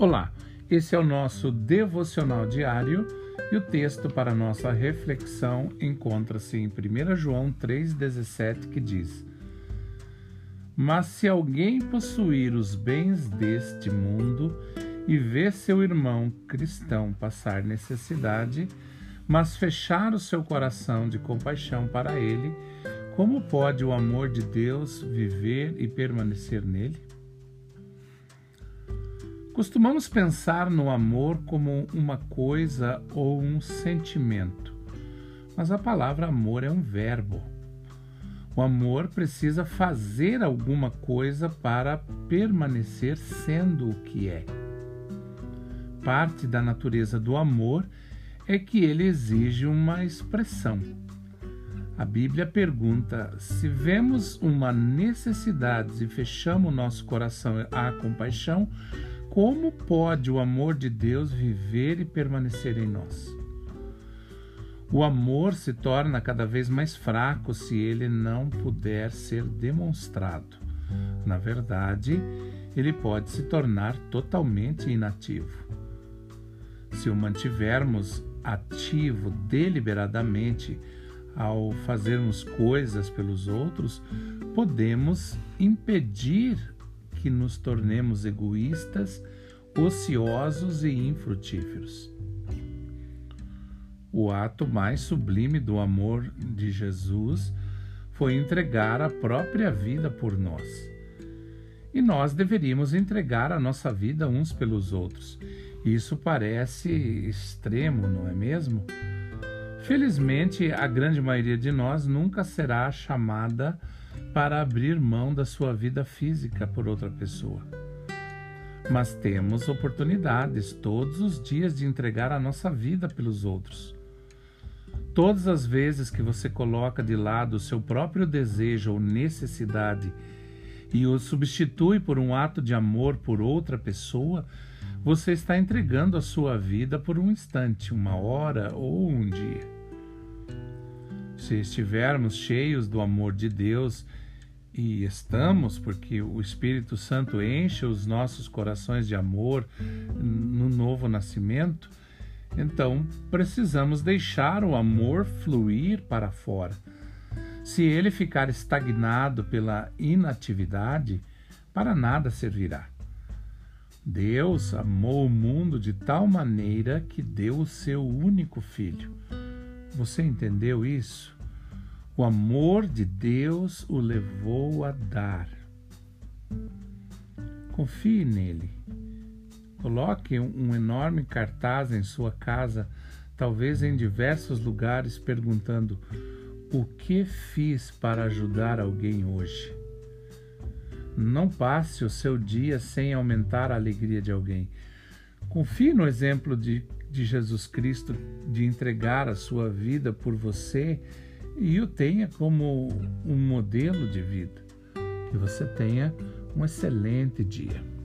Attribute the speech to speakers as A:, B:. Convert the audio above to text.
A: Olá, esse é o nosso devocional diário e o texto para nossa reflexão encontra-se em 1 João 3,17 que diz: Mas se alguém possuir os bens deste mundo e ver seu irmão cristão passar necessidade, mas fechar o seu coração de compaixão para ele, como pode o amor de Deus viver e permanecer nele? Costumamos pensar no amor como uma coisa ou um sentimento, mas a palavra amor é um verbo. O amor precisa fazer alguma coisa para permanecer sendo o que é. Parte da natureza do amor é que ele exige uma expressão. A Bíblia pergunta: se vemos uma necessidade e fechamos nosso coração à compaixão, como pode o amor de Deus viver e permanecer em nós? O amor se torna cada vez mais fraco se ele não puder ser demonstrado. Na verdade, ele pode se tornar totalmente inativo. Se o mantivermos ativo deliberadamente ao fazermos coisas pelos outros, podemos impedir que nos tornemos egoístas, ociosos e infrutíferos. O ato mais sublime do amor de Jesus foi entregar a própria vida por nós. E nós deveríamos entregar a nossa vida uns pelos outros. Isso parece extremo, não é mesmo? Felizmente, a grande maioria de nós nunca será chamada para abrir mão da sua vida física por outra pessoa. Mas temos oportunidades todos os dias de entregar a nossa vida pelos outros. Todas as vezes que você coloca de lado o seu próprio desejo ou necessidade e o substitui por um ato de amor por outra pessoa, você está entregando a sua vida por um instante, uma hora ou um dia. Se estivermos cheios do amor de Deus e estamos, porque o Espírito Santo enche os nossos corações de amor no novo nascimento, então precisamos deixar o amor fluir para fora. Se ele ficar estagnado pela inatividade, para nada servirá. Deus amou o mundo de tal maneira que deu o seu único filho. Você entendeu isso? O amor de Deus o levou a dar. Confie nele. Coloque um enorme cartaz em sua casa, talvez em diversos lugares, perguntando: O que fiz para ajudar alguém hoje? Não passe o seu dia sem aumentar a alegria de alguém. Confie no exemplo de, de Jesus Cristo de entregar a sua vida por você e o tenha como um modelo de vida. Que você tenha um excelente dia.